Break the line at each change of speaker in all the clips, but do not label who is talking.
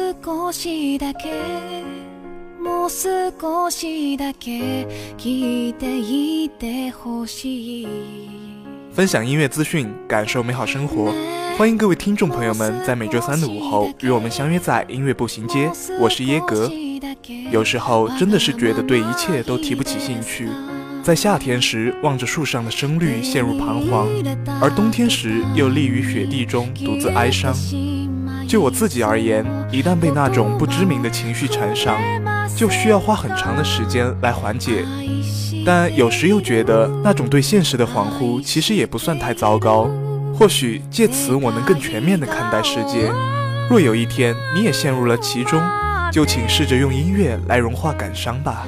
少しだけもう少しだけ聞いていてほしい
分享音乐资讯，感受美好生活。欢迎各位听众朋友们在每周三的午后与我们相约在音乐步行街。我是耶格。有时候真的是觉得对一切都提不起兴趣，在夏天时望着树上的深绿陷入彷徨，而冬天时又立于雪地中独自哀伤。 就我自己而言，一旦被那种不知名的情绪缠上，就需要花很长的时间来缓解。但有时又觉得那种对现实的恍惚，其实也不算太糟糕。或许借此我能更全面地看待世界。若有一天你也陷入了其中，就请试着用音乐来融化感伤吧。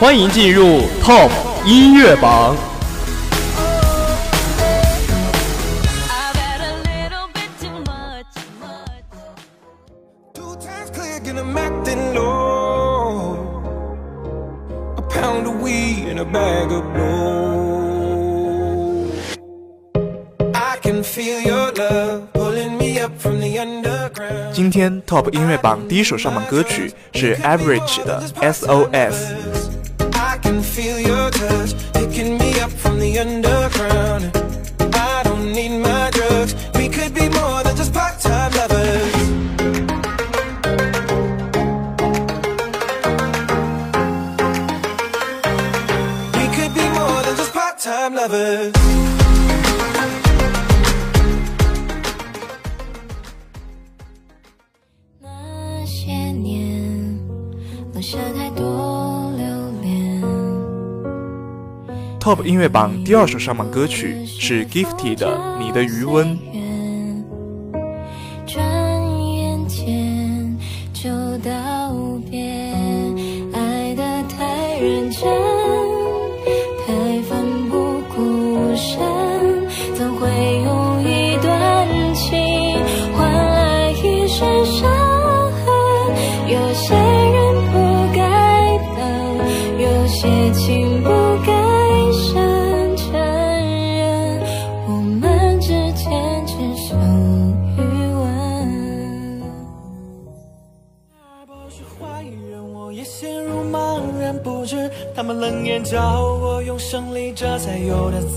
欢迎进入 top 音乐榜，
今天 top 音乐榜第一首上榜歌曲是 average 的 SOS。
Can feel your touch picking me up from the underground. I don't need my drugs. We could be more than just part-time lovers. We could be more than just part-time lovers.
Top 音乐榜第二首上榜歌曲是 Gifty 的《你的余温》。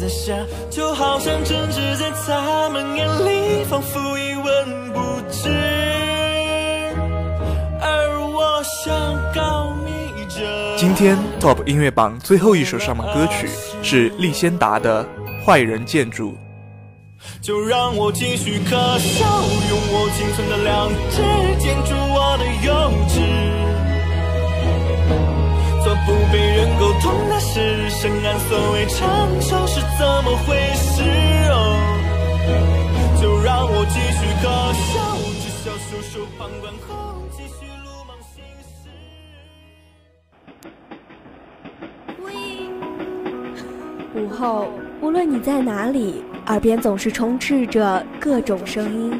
有
的自信，就好像真挚在他们眼里，仿佛一文不值。而我想告密着。
今天 Top 音乐榜最后一首上榜歌曲是利仙达的《坏人建筑》。
就让我继续可笑，用我仅存的良知建筑我的幼稚。不被人沟通的事，深谙所谓成熟是怎么回事哦。就让我继续可笑，只笑袖手旁观后，继续鲁莽行事。
午后，无论你在哪里，耳边总是充斥着各种声音。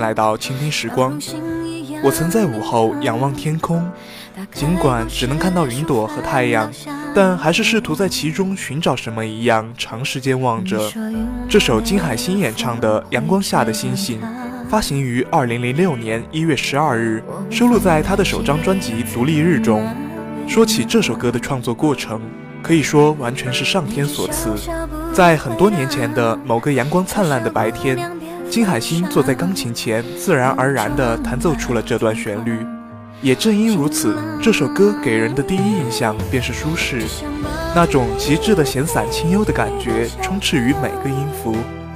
来到倾听时光。我曾在午后仰望天空，尽管只能看到云朵和太阳，但还是试图在其中寻找什么一样，长时间望着。这首金海心演唱的《阳光下的星星》，发行于二零零六年一月十二日，收录在他的首张专辑《独立日》中。说起这首歌的创作过程，可以说完全是上天所赐。在很多年前的某个阳光灿烂的白天，金海心坐在钢琴前，自然而然地弹奏出了这段旋律。也正因如此，这首歌给人的第一印象便是舒适，那种极致的闲散清幽的感觉充斥于每个音符。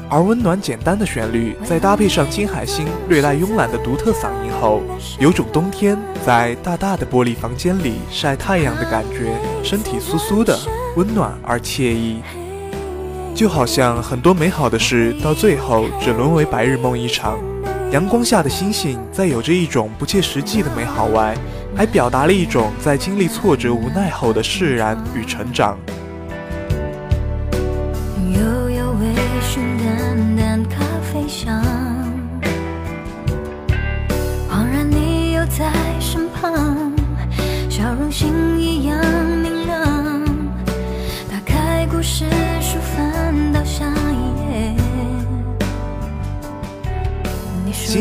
而温暖简单的旋律，再搭配上金海心略带慵懒的独特嗓音后，有种冬天在大大的玻璃房间里晒太阳的感觉，身体酥酥的，温暖而惬意。就好像很多美好的事到最后只沦为白日梦一场。阳光下的星星，在有着一种不切实际的美好外，还表达了一种在经历挫折、无奈后的释然与成长。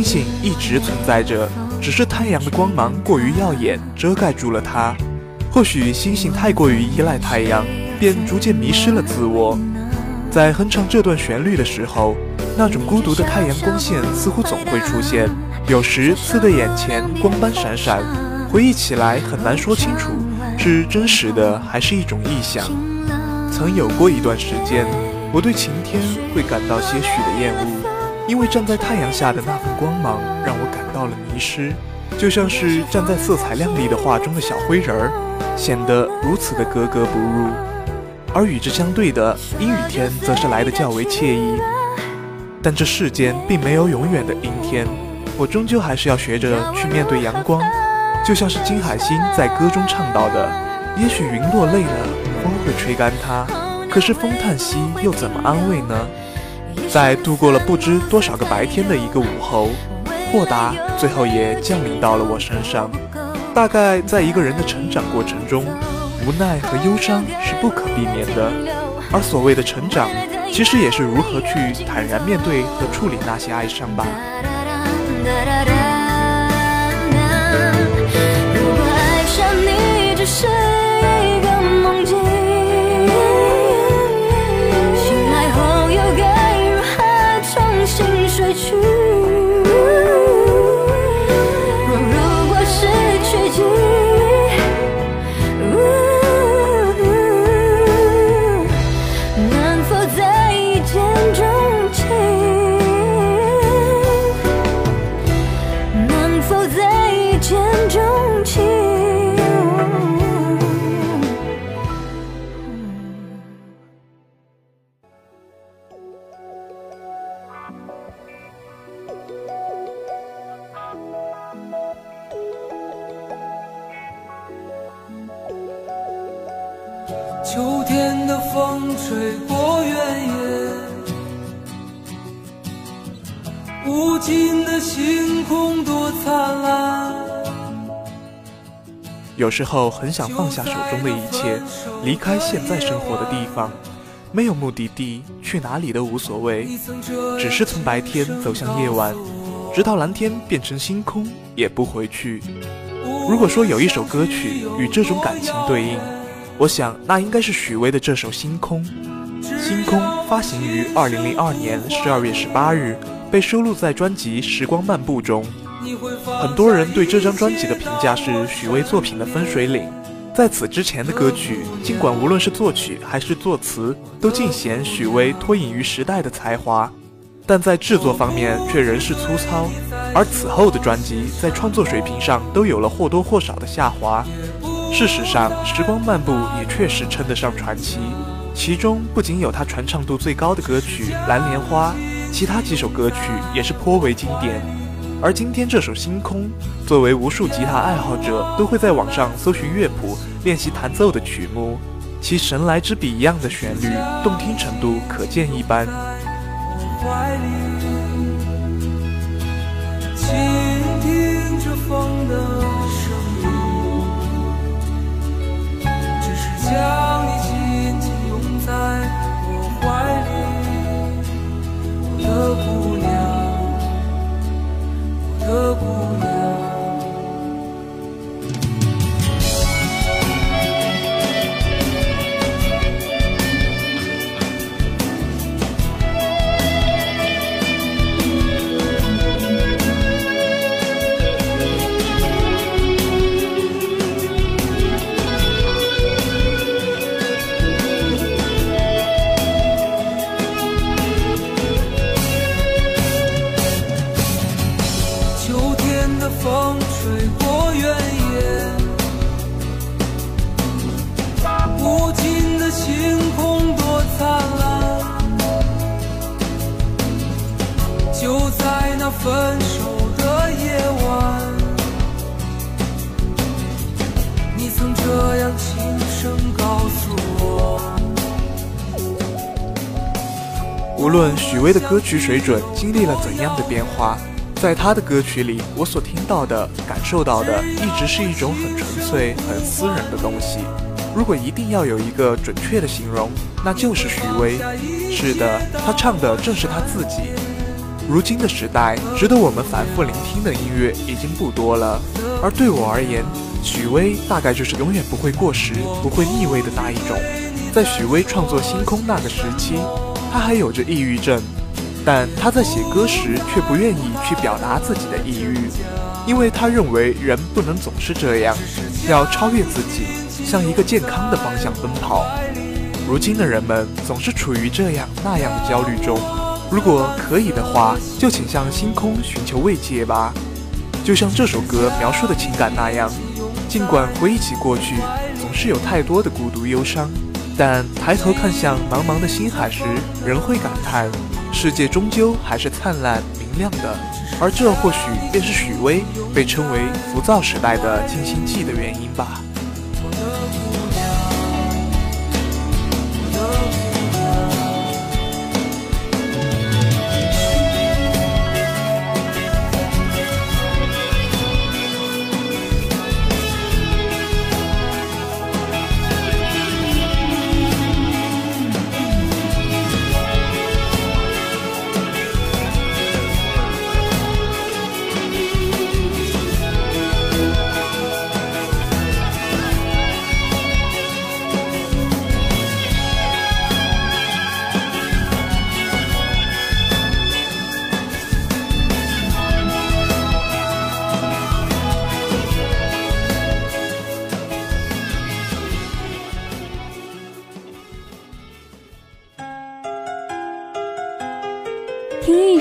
星
星一直存在着，只是太阳的光芒过于耀眼，遮盖住了它。或许星星太过于依赖太阳，便逐渐迷失了自我。在哼唱这段旋律的时候，那种孤独的太阳光线似乎总会出现，有时刺得眼前光斑闪闪。回忆起来很难说清楚，是真实的还是一种臆想。曾有过一段时间，我对晴天会感到些许的厌恶，因为站在太阳下的那份光芒让我感到了迷失，就像是站在色彩亮丽的画中的小灰人儿，显得如此的格格不入。而与之相对的阴雨天，则是来得较为惬意。但这世间并没有永远的阴天，我终究还是要学着去面对阳光。就像是金海心在歌中唱到的：“也许云落泪了，风会吹干它，可是风叹息又怎么安慰呢？”在度过了不知多少个白天的一个午后，豁达最后也降临到了我身上。大概在一个人的成长过程中，无奈和忧伤是不可避免的，而所谓的成长，其实也是如何去坦然面对和处理那些哀伤吧。
去？
的星空多灿烂。
有时候很想放下手中的一切，离开现在生活的地方，没有目的地，去哪里都无所谓，只是从白天走向夜晚，直到蓝天变成星空，也不回去。如果说有一首歌曲与这种感情对应，我想那应该是许巍的这首《星空》。《星空》发行于二零零二年十二月十八日，被收录在专辑《时光漫步》中。很多人对这张专辑的评价是许巍作品的分水岭。在此之前的歌曲，尽管无论是作曲还是作词，都尽显许巍脱颖于时代的才华，但在制作方面却仍是粗糙。而此后的专辑在创作水平上都有了或多或少的下滑。事实上，《时光漫步》也确实称得上传奇，其中不仅有他传唱度最高的歌曲《蓝莲花》，其他几首歌曲也是颇为经典。而今天这首《星空》，作为无数吉他爱好者都会在网上搜寻乐谱练习弹奏的曲目，其神来之笔一样的旋律，动听程度可见一斑。歌曲水准经历了怎样的变化，在他的歌曲里，我所听到的、感受到的，一直是一种很纯粹、很私人的东西。如果一定要有一个准确的形容，那就是许巍。是的，他唱的正是他自己。如今的时代，值得我们反复聆听的音乐已经不多了，而对我而言，许巍大概就是永远不会过时、不会腻味的那一种。在许巍创作《星空》那个时期，他还有着抑郁症。但他在写歌时却不愿意去表达自己的抑郁，因为他认为人不能总是这样，要超越自己，向一个健康的方向奔跑。如今的人们总是处于这样那样的焦虑中，如果可以的话，就请向星空寻求慰藉吧。就像这首歌描述的情感那样，尽管回忆起过去，总是有太多的孤独忧伤，但抬头看向茫茫的星海时，仍会感叹。世界终究还是灿烂明亮的，而这或许便是许巍被称为浮躁时代的静心剂的原因吧。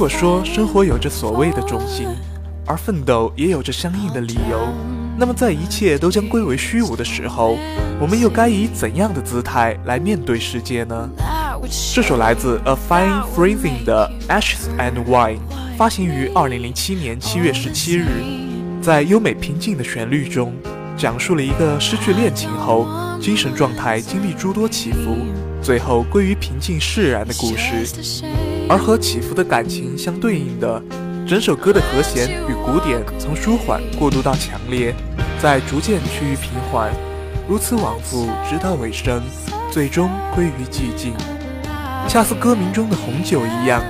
如果说生活有着所谓的重心，而奋斗也有着相应的理由，那么在一切都将归为虚无的时候，我们又该以怎样的姿态来面对世界呢？这首来自 A Fine Freezing 的 Ashes and Wine，发行于二零零七年七月十七日，在优美平静的旋律中，讲述了一个失去恋情后，精神状态经历诸多起伏，最后归于平静释然的故事。而和起伏的感情相对应的，整首歌的和弦与鼓点从舒缓过渡到强烈，再逐渐趋于平缓，如此往复，直到尾声，最终归于寂静。恰似歌名中的红酒一样，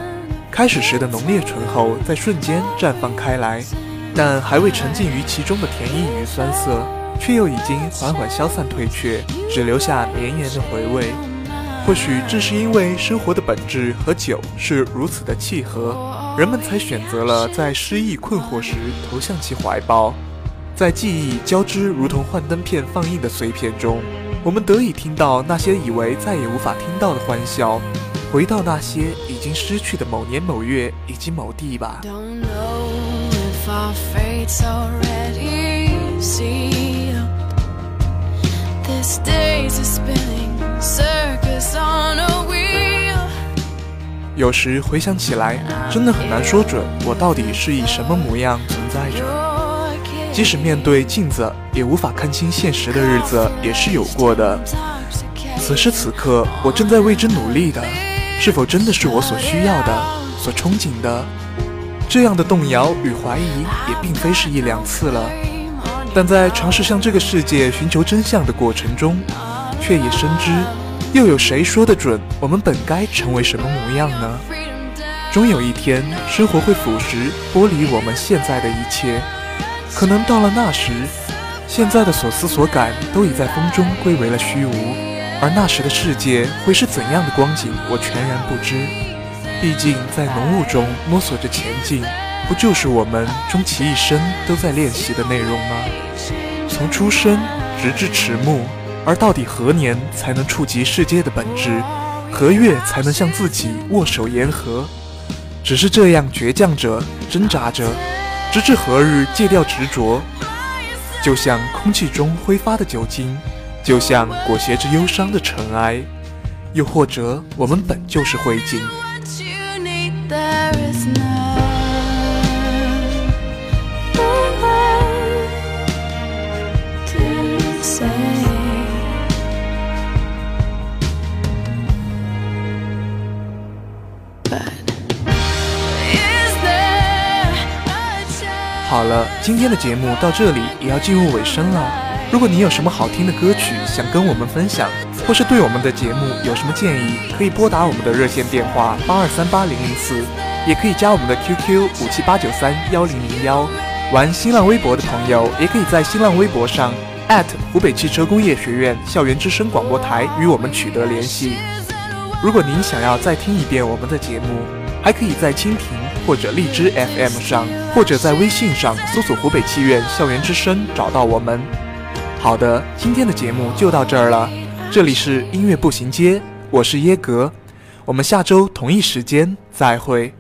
开始时的浓烈醇厚，在瞬间绽放开来，但还未沉浸于其中的甜意与酸涩，却又已经缓缓消散退却，只留下绵延的回味。或许正是因为生活的本质和酒是如此的契合，人们才选择了在失意困惑时投向其怀抱。在记忆交织如同幻灯片放映的碎片中，我们得以听到那些以为再也无法听到的欢笑，回到那些已经失去的某年某月以及某地吧。有时回想起来，真的很难说准我到底是以什么模样存在着。即使面对镜子也无法看清现实的日子，也是有过的。此时此刻，我正在为之努力的，是否真的是我所需要的、所憧憬的？这样的动摇与怀疑也并非是一两次了。但在尝试向这个世界寻求真相的过程中，却也深知。又有谁说得准我们本该成为什么模样呢？终有一天，生活会腐蚀、剥离我们现在的一切。可能到了那时，现在的所思所感都已在风中归为了虚无。而那时的世界会是怎样的光景，我全然不知。毕竟，在浓雾中摸索着前进，不就是我们终其一生都在练习的内容吗？从出生直至迟暮。而到底何年才能触及世界的本质？何月才能向自己握手言和？只是这样倔强着、挣扎着，直至何日戒掉执着？就像空气中挥发的酒精，就像裹挟着忧伤的尘埃，又或者我们本就是灰烬。好了，今天的节目到这里也要进入尾声了。如果你有什么好听的歌曲想跟我们分享，或是对我们的节目有什么建议，可以拨打我们的热线电话八二三八零零四，也可以加我们的 QQ 五七八九三幺零零幺。玩新浪微博的朋友，也可以在新浪微博上湖北汽车工业学院校园之声广播台与我们取得联系。如果您想要再听一遍我们的节目，还可以在蜻蜓或者荔枝 FM 上，或者在微信上搜索“湖北器院校园之声”找到我们。好的，今天的节目就到这儿了。这里是音乐步行街，我是耶格，我们下周同一时间再会。